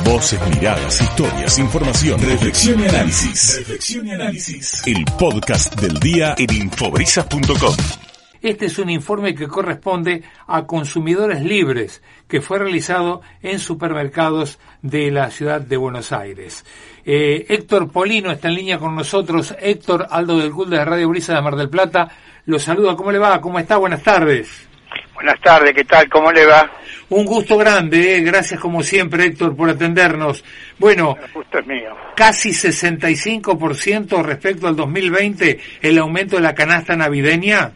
Voces, miradas, historias, información, reflexión y análisis. Reflexión y análisis. El podcast del día en infobrisas.com. Este es un informe que corresponde a consumidores libres, que fue realizado en supermercados de la ciudad de Buenos Aires. Eh, Héctor Polino está en línea con nosotros. Héctor Aldo del Gul de Radio Brisa de Mar del Plata. Lo saluda. ¿Cómo le va? ¿Cómo está? Buenas tardes. Buenas tardes, ¿qué tal? ¿Cómo le va? Un gusto grande, ¿eh? gracias como siempre Héctor por atendernos. Bueno, El gusto es mío. casi 65% respecto al 2020 el aumento de la canasta navideña.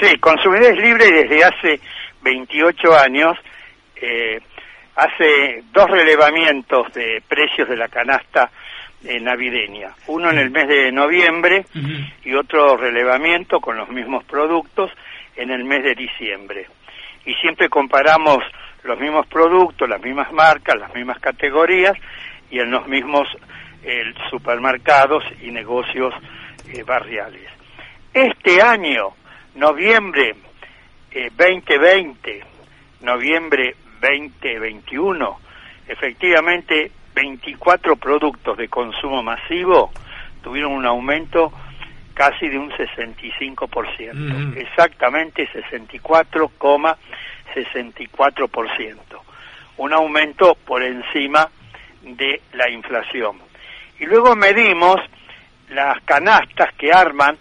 Sí, Consumidores Libres desde hace 28 años eh, hace dos relevamientos de precios de la canasta eh, navideña. Uno en el mes de noviembre y otro relevamiento con los mismos productos en el mes de diciembre. Y siempre comparamos los mismos productos, las mismas marcas, las mismas categorías y en los mismos eh, supermercados y negocios eh, barriales. Este año, noviembre eh, 2020, noviembre 2021, efectivamente 24 productos de consumo masivo tuvieron un aumento casi de un 65%, Mm. exactamente 64,64%, un aumento por encima de la inflación. Y luego medimos las canastas que arman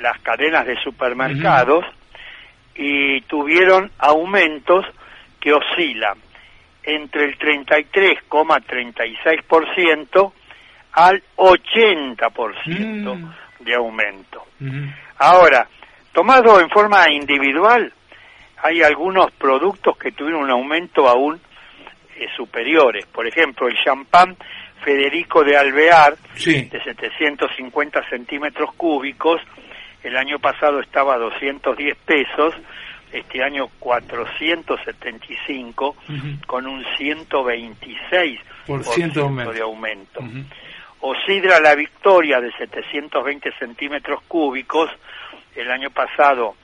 las cadenas de supermercados y tuvieron aumentos que oscilan entre el 33,36% al 80% Mm. De aumento. Ahora, tomado en forma individual, hay algunos productos que tuvieron un aumento aún eh, superiores. Por ejemplo, el champán Federico de Alvear, Sí. de 750 centímetros cúbicos, el año pasado estaba a 210 pesos, este año 475, Ujú. con un 126% Por ciento de aumento. de aumento. Ujú. O Sidra La Victoria de 720 centímetros cúbicos, el año pasado,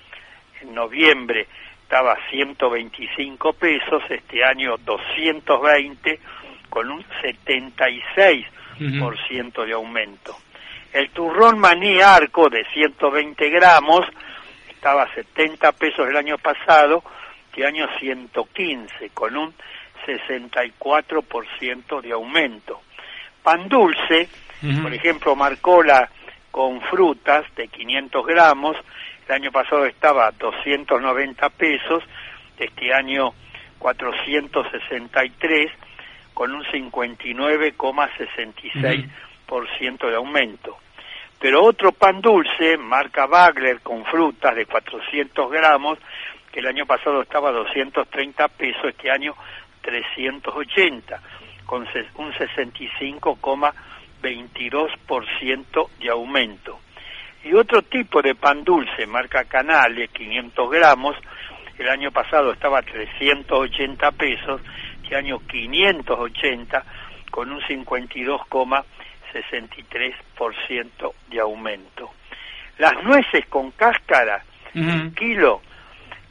en noviembre, estaba a 125 pesos, este año 220, con un 76% de aumento. El turrón maní arco de 120 gramos estaba a 70 pesos el año pasado, este año 115, con un 64% de aumento. Pan dulce, por ejemplo, Marcola con frutas de 500 gramos, el año pasado estaba a 290 pesos, este año 463, con un 59,66% de aumento. Pero otro pan dulce, marca Bagler, con frutas de 400 gramos, que el año pasado estaba a 230 pesos, este año 380, con un 65,22% de aumento. Y otro tipo de pan dulce, marca Canale, 500 gramos, el año pasado estaba a 380 pesos, este año 580, con un 52,63% de aumento. Las nueces con cáscara, Ujú. kilo,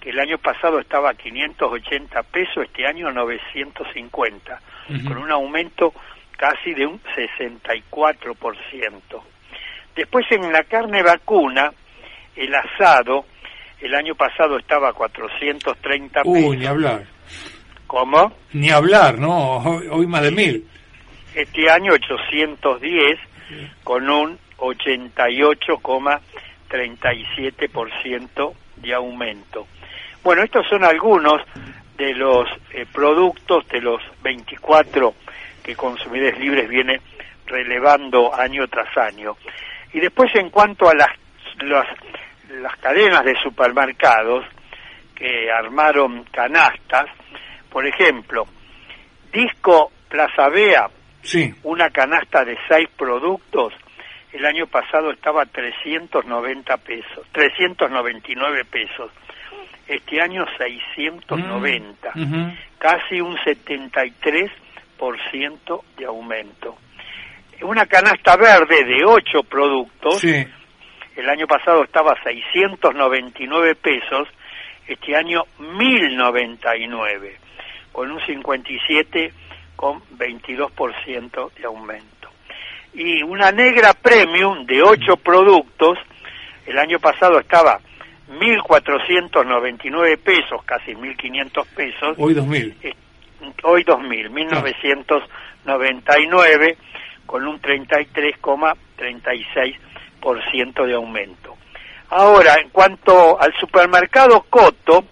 que el año pasado estaba a 580 pesos, este año 950, Ujú. con un aumento casi de un 64%. Después en la carne vacuna, el asado, el año pasado estaba a 430 pesos. Uy, ni hablar. ¿Cómo? Ni hablar, ¿no? Hoy, hoy más de mil. Este año 810 con un 88,37% de aumento. Bueno, estos son algunos de los eh, productos de los 24 que Consumidores Libres viene relevando año tras año. Y después en cuanto a las, las, las cadenas de supermercados que armaron canastas, por ejemplo, Disco Plaza Bea, Sí. una canasta de seis productos, el año pasado estaba a 390 pesos, 399 pesos. Este año 690, Mm. Casi un 73% de aumento. Una canasta verde de ocho productos, Sí. el año pasado estaba a 699 pesos, este año 1099, con un con 22% de aumento. Y una negra premium de 8 productos, el año pasado estaba 1.499 pesos, casi 1.500 pesos. Hoy 2.000. Hoy 2.000, 1999, con un 33,36% de aumento. Ahora, en cuanto al supermercado Coto,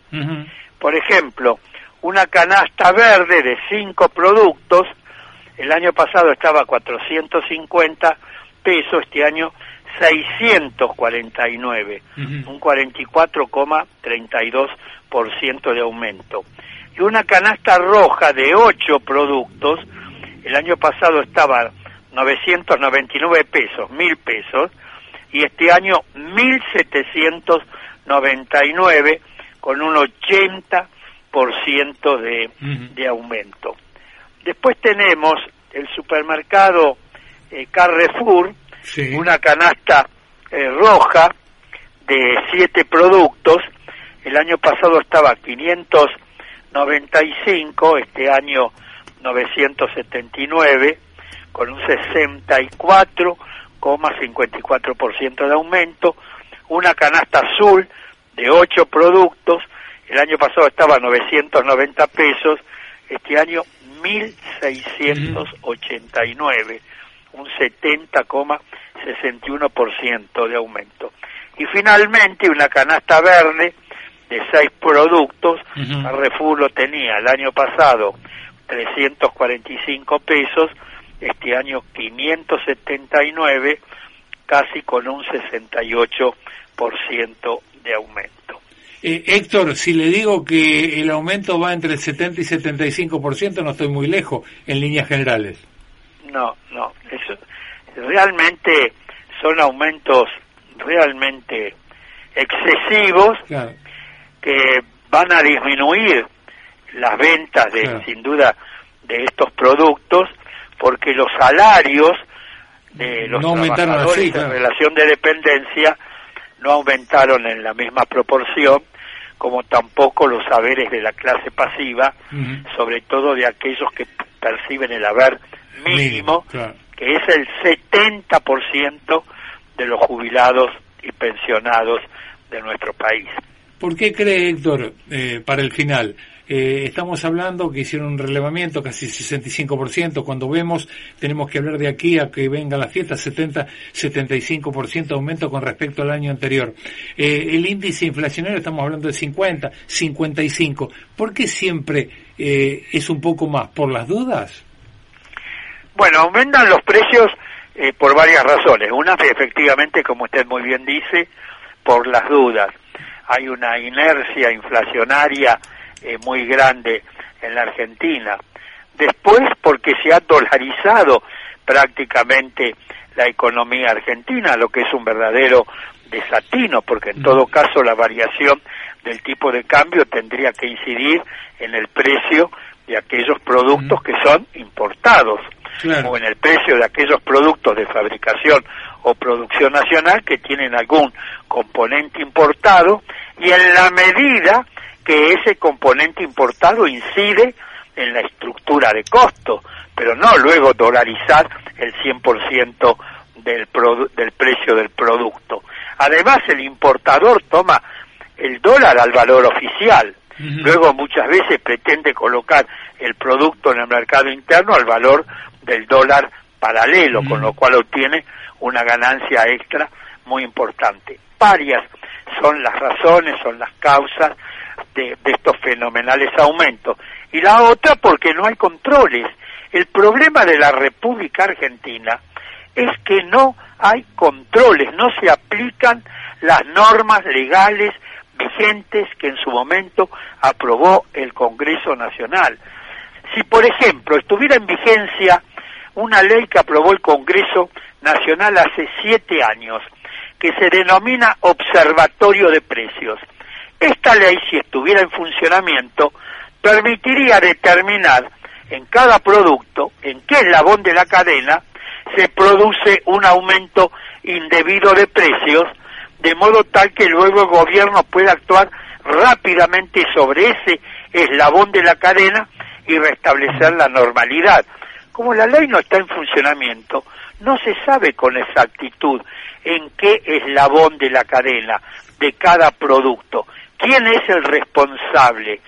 por ejemplo, una canasta verde de 5 productos, el año pasado estaba a 450 pesos, este año 649, un 44,32% de aumento. Y una canasta roja de 8 productos, el año pasado estaba 999 pesos, 1000 pesos, y este año 1799 con un 80% de, de aumento. Después tenemos el supermercado eh, Carrefour, una canasta eh, roja de siete productos. El año pasado estaba 595, este año 979, con un 64,54% de aumento. Una canasta azul de ocho productos. El año pasado estaba 990 pesos, este año 1689 un 70,61% de aumento. Y finalmente una canasta verde de seis productos, uh lo tenía el año pasado 345 pesos, este año 579, casi con un 68% de aumento. Eh, Héctor, si le digo que el aumento va entre el 70 y 75%, no estoy muy lejos en líneas generales. No, no, eso realmente son aumentos realmente excesivos que van a disminuir las ventas de sin duda de estos productos porque los salarios de los trabajadores en relación de dependencia no aumentaron en la misma proporción como tampoco los saberes de la clase pasiva, sobre todo de aquellos que perciben el haber mínimo, que es el 70% de los jubilados y pensionados de nuestro país. ¿Por qué cree Héctor, eh, para el final, eh, estamos hablando que hicieron un relevamiento casi 65%. Cuando vemos, tenemos que hablar de aquí a que venga la fiesta, 70-75% de aumento con respecto al año anterior. Eh, el índice inflacionario, estamos hablando de 50, 55. ¿Por qué siempre es un poco más? ¿Por las dudas? Bueno, aumentan los precios eh, por varias razones. Una, efectivamente, como usted muy bien dice, por las dudas. Hay una inercia inflacionaria eh, muy grande en la Argentina. Después, porque se ha dolarizado prácticamente la economía argentina, lo que es un verdadero desatino, porque en todo caso la variación del tipo de cambio tendría que incidir en el precio de aquellos productos que son importados o en el precio de aquellos productos de fabricación o producción nacional que tienen algún componente importado y en la medida que ese componente importado incide en la estructura de costo, pero no luego dolarizar el 100% del, del precio del producto. Además, el importador toma el dólar al valor oficial, luego muchas veces pretende colocar el producto en el mercado interno al valor del dólar paralelo, con lo cual obtiene una ganancia extra muy importante. Varias son las razones, son las causas de, estos fenomenales aumentos. Y la otra porque no hay controles. El problema de la República Argentina es que no hay controles, no se aplican las normas legales que en su momento aprobó el Congreso Nacional. Si, por ejemplo, estuviera en vigencia una ley que aprobó el Congreso Nacional hace siete años, que se denomina Observatorio de Precios. Esta ley, si estuviera en funcionamiento, permitiría determinar en cada producto, en qué eslabón de la cadena, se produce un aumento indebido de precios, de modo tal que luego el gobierno pueda actuar rápidamente sobre ese eslabón de la cadena y restablecer la normalidad. Como la ley no está en funcionamiento, no se sabe con exactitud en qué eslabón de la cadena, de cada producto, quién es el responsable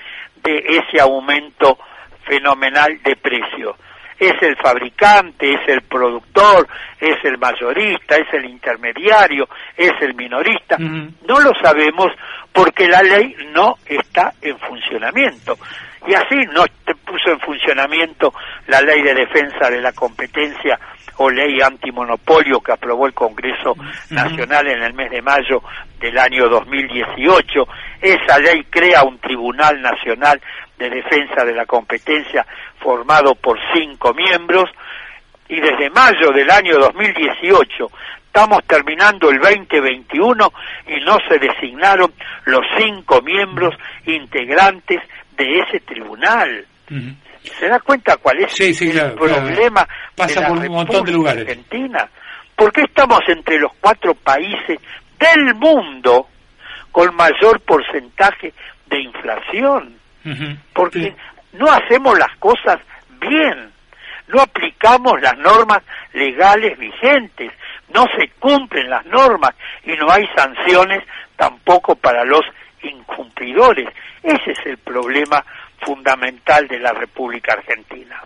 de ese aumento fenomenal de precio. ¿Es el fabricante, es el productor, es el mayorista, es el intermediario, es el minorista? No lo sabemos porque la ley no está en funcionamiento. Y así no puso en funcionamiento la ley de defensa de la competencia o ley antimonopolio que aprobó el Congreso Nacional en el mes de mayo del año 2018. Esa ley crea un Tribunal Nacional de Defensa de la Competencia formado por cinco miembros y desde mayo del año 2018 estamos terminando el 2021 y no se designaron los cinco miembros integrantes de ese tribunal. ¿Se da cuenta cuál es el problema Pasa de la por un montón de lugares. Argentina? ¿Por qué estamos entre los cuatro países del mundo con mayor porcentaje de inflación? Porque no hacemos las cosas bien, no aplicamos las normas legales vigentes, no se cumplen las normas y no hay sanciones tampoco para los incumplidores. Ese es el problema fundamental de la República Argentina.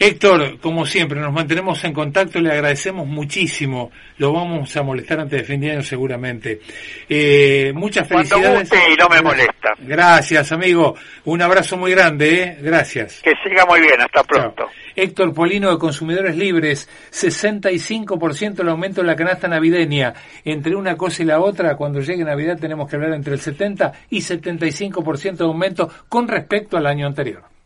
Héctor, como siempre, nos mantenemos en contacto, le agradecemos muchísimo. Lo vamos a molestar antes de fin de año seguramente. Eh, muchas felicidades. y no me molesta. Gracias, amigo. Un abrazo muy grande, ¿eh? Gracias. Que siga muy bien, hasta pronto. Héctor Polino de Consumidores Libres, 65% el aumento de la canasta navideña. Entre una cosa y la otra, cuando llegue Navidad tenemos que hablar entre el 70 y 75% de aumento con respecto al año anterior.